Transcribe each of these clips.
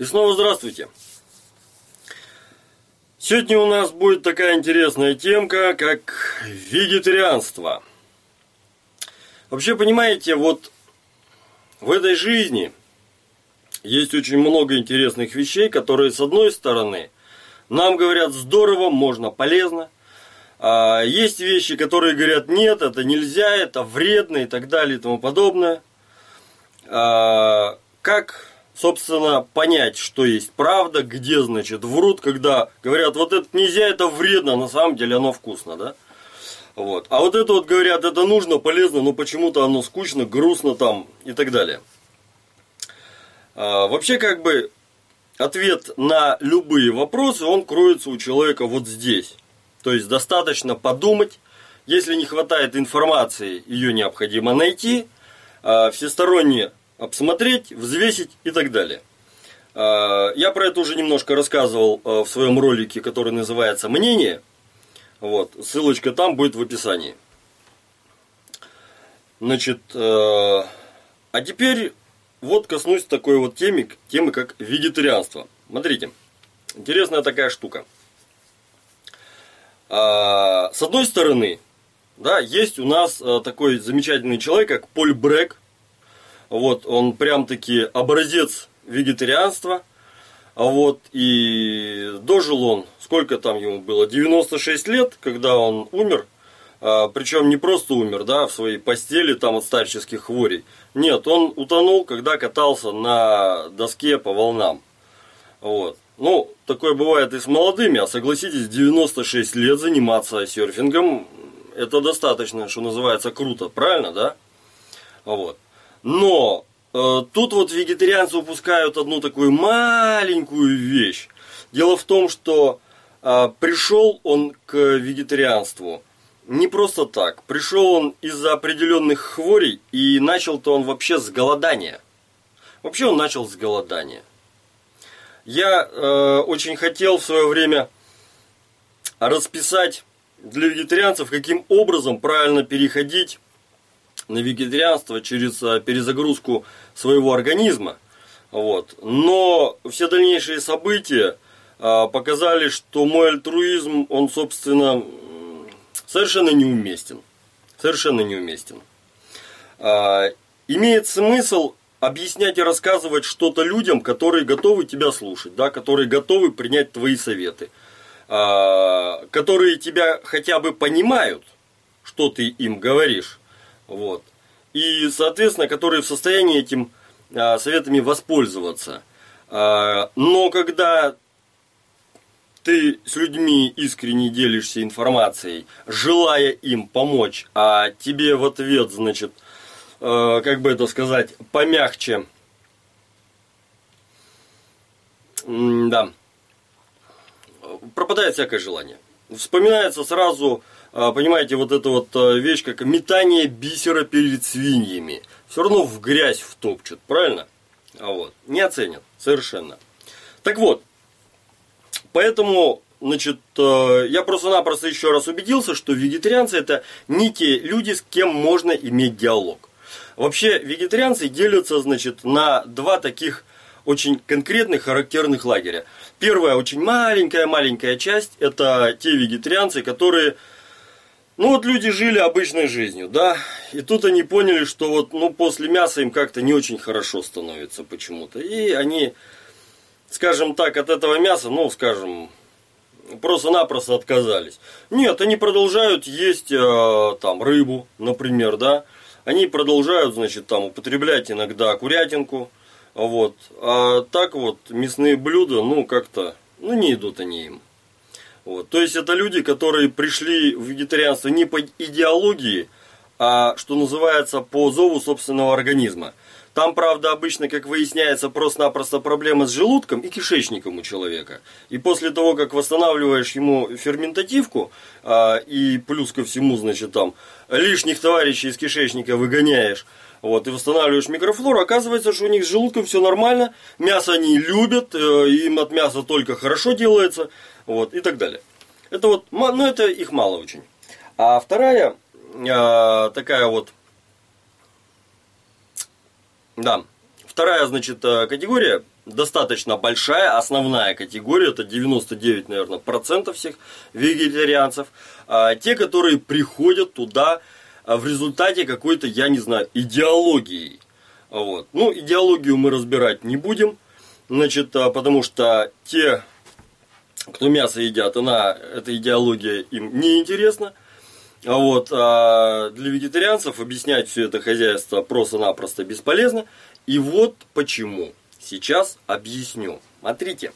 И снова здравствуйте. Сегодня у нас будет такая интересная темка, как вегетарианство. Вообще, понимаете, вот в этой жизни есть очень много интересных вещей, которые, с одной стороны, нам говорят здорово, можно, полезно. А есть вещи, которые говорят нет, это нельзя, это вредно и так далее и тому подобное. А, как собственно, понять, что есть правда, где, значит, врут, когда говорят, вот это нельзя, это вредно, на самом деле оно вкусно, да? Вот. А вот это вот говорят, это нужно, полезно, но почему-то оно скучно, грустно там и так далее. А, вообще, как бы, ответ на любые вопросы, он кроется у человека вот здесь. То есть, достаточно подумать, если не хватает информации, ее необходимо найти, а, всесторонне обсмотреть, взвесить и так далее. А, я про это уже немножко рассказывал а, в своем ролике, который называется «Мнение». Вот, ссылочка там будет в описании. Значит, а, а теперь вот коснусь такой вот темы, темы как вегетарианство. Смотрите, интересная такая штука. С одной стороны, да, есть у нас такой замечательный человек, как Поль Брек, вот, он прям-таки образец вегетарианства. А вот и дожил он, сколько там ему было, 96 лет, когда он умер. А, причем не просто умер, да, в своей постели там от старческих хворей. Нет, он утонул, когда катался на доске по волнам. Вот. Ну, такое бывает и с молодыми, а согласитесь, 96 лет заниматься серфингом, это достаточно, что называется, круто, правильно, да? Вот. Но э, тут вот вегетарианцы упускают одну такую маленькую вещь. Дело в том, что э, пришел он к вегетарианству не просто так. Пришел он из-за определенных хворей, и начал-то он вообще с голодания. Вообще он начал с голодания. Я э, очень хотел в свое время расписать для вегетарианцев, каким образом правильно переходить на вегетарианство через а, перезагрузку своего организма. Вот. Но все дальнейшие события а, показали, что мой альтруизм, он, собственно, совершенно неуместен. Совершенно неуместен. А, имеет смысл объяснять и рассказывать что-то людям, которые готовы тебя слушать, да, которые готовы принять твои советы, которые тебя хотя бы понимают, что ты им говоришь, вот. И, соответственно, которые в состоянии этим а, советами воспользоваться. А, но когда ты с людьми искренне делишься информацией, желая им помочь, а тебе в ответ, значит, э, как бы это сказать, помягче, да, пропадает всякое желание. Вспоминается сразу а, понимаете, вот эта вот а, вещь, как метание бисера перед свиньями. Все равно в грязь втопчут, правильно? А вот, не оценят, совершенно. Так вот, поэтому, значит, а, я просто-напросто еще раз убедился, что вегетарианцы это не те люди, с кем можно иметь диалог. Вообще, вегетарианцы делятся, значит, на два таких очень конкретных, характерных лагеря. Первая, очень маленькая-маленькая часть, это те вегетарианцы, которые ну вот люди жили обычной жизнью, да, и тут они поняли, что вот, ну, после мяса им как-то не очень хорошо становится почему-то. И они, скажем так, от этого мяса, ну, скажем, просто-напросто отказались. Нет, они продолжают есть э, там рыбу, например, да. Они продолжают, значит, там употреблять иногда курятинку, вот. А так вот мясные блюда, ну, как-то, ну, не идут они им. Вот. То есть это люди, которые пришли в вегетарианство не по идеологии, а, что называется, по зову собственного организма. Там, правда, обычно, как выясняется, просто-напросто проблема с желудком и кишечником у человека. И после того, как восстанавливаешь ему ферментативку, а, и плюс ко всему, значит, там, лишних товарищей из кишечника выгоняешь, вот, и восстанавливаешь микрофлору, оказывается, что у них с желудком все нормально, мясо они любят, э, им от мяса только хорошо делается, вот, и так далее. Это вот, ну, это их мало очень. А вторая, э, такая вот, да, вторая, значит, э, категория, достаточно большая, основная категория, это 99, наверное, процентов всех вегетарианцев, те, которые приходят туда а, в результате какой-то, я не знаю, идеологии. Вот. Ну, идеологию мы разбирать не будем, значит, а, потому что те, кто мясо едят, она, эта идеология им не интересна. А вот а для вегетарианцев объяснять все это хозяйство просто-напросто бесполезно. И вот почему. Сейчас объясню. Смотрите.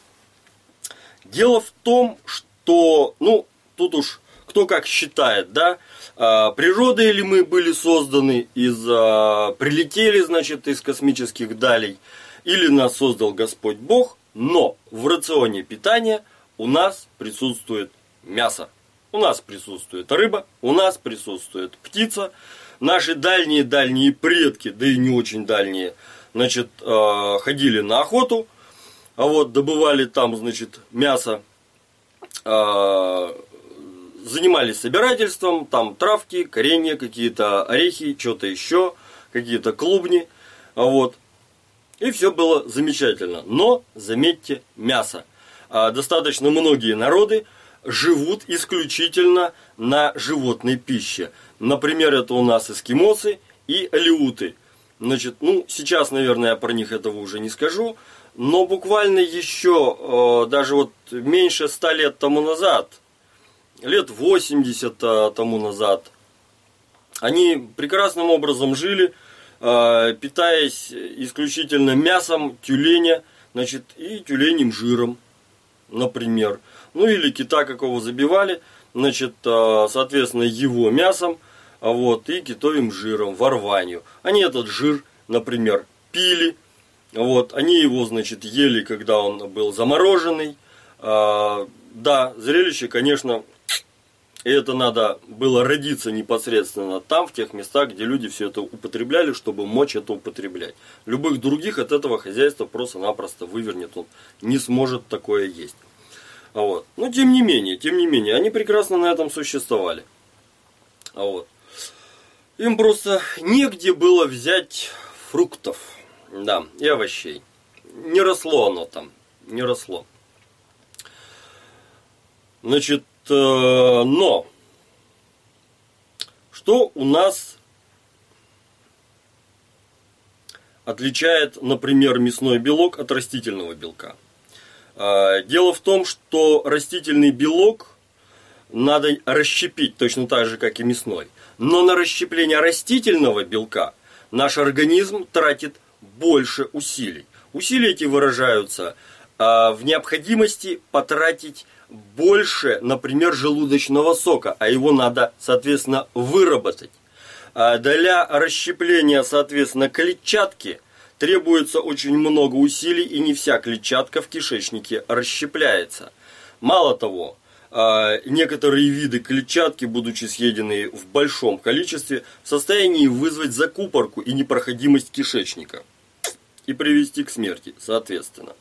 Дело в том, что, ну, тут уж кто как считает, да, а, природой ли мы были созданы из, а, прилетели, значит, из космических далей, или нас создал Господь Бог, но в рационе питания у нас присутствует мясо. У нас присутствует рыба, у нас присутствует птица. Наши дальние-дальние предки, да и не очень дальние, значит, э, ходили на охоту, а вот добывали там, значит, мясо, занимались собирательством, там травки, коренья, какие-то орехи, что-то еще, какие-то клубни, вот. И все было замечательно. Но, заметьте, мясо. А достаточно многие народы живут исключительно на животной пище. Например, это у нас эскимосы и алиуты. Значит, ну, сейчас, наверное, я про них этого уже не скажу, но буквально еще, э, даже вот меньше ста лет тому назад, лет 80 э, тому назад, они прекрасным образом жили, э, питаясь исключительно мясом тюленя, значит, и тюленем жиром, например ну или кита какого забивали, значит, а, соответственно, его мясом, а вот, и китовым жиром, ворванью. Они этот жир, например, пили, вот, они его, значит, ели, когда он был замороженный. А, да, зрелище, конечно, и это надо было родиться непосредственно там, в тех местах, где люди все это употребляли, чтобы мочь это употреблять. Любых других от этого хозяйства просто-напросто вывернет, он не сможет такое есть. А вот. Но тем не менее, тем не менее, они прекрасно на этом существовали. А вот. Им просто негде было взять фруктов, да, и овощей. Не росло оно там, не росло. Значит, но что у нас отличает, например, мясной белок от растительного белка? А, дело в том, что растительный белок надо расщепить точно так же, как и мясной. Но на расщепление растительного белка наш организм тратит больше усилий. Усилия эти выражаются в необходимости потратить больше, например, желудочного сока, а его надо, соответственно, выработать. А для расщепления, соответственно, клетчатки требуется очень много усилий, и не вся клетчатка в кишечнике расщепляется. Мало того, а, некоторые виды клетчатки, будучи съедены в большом количестве, в состоянии вызвать закупорку и непроходимость кишечника и привести к смерти, соответственно.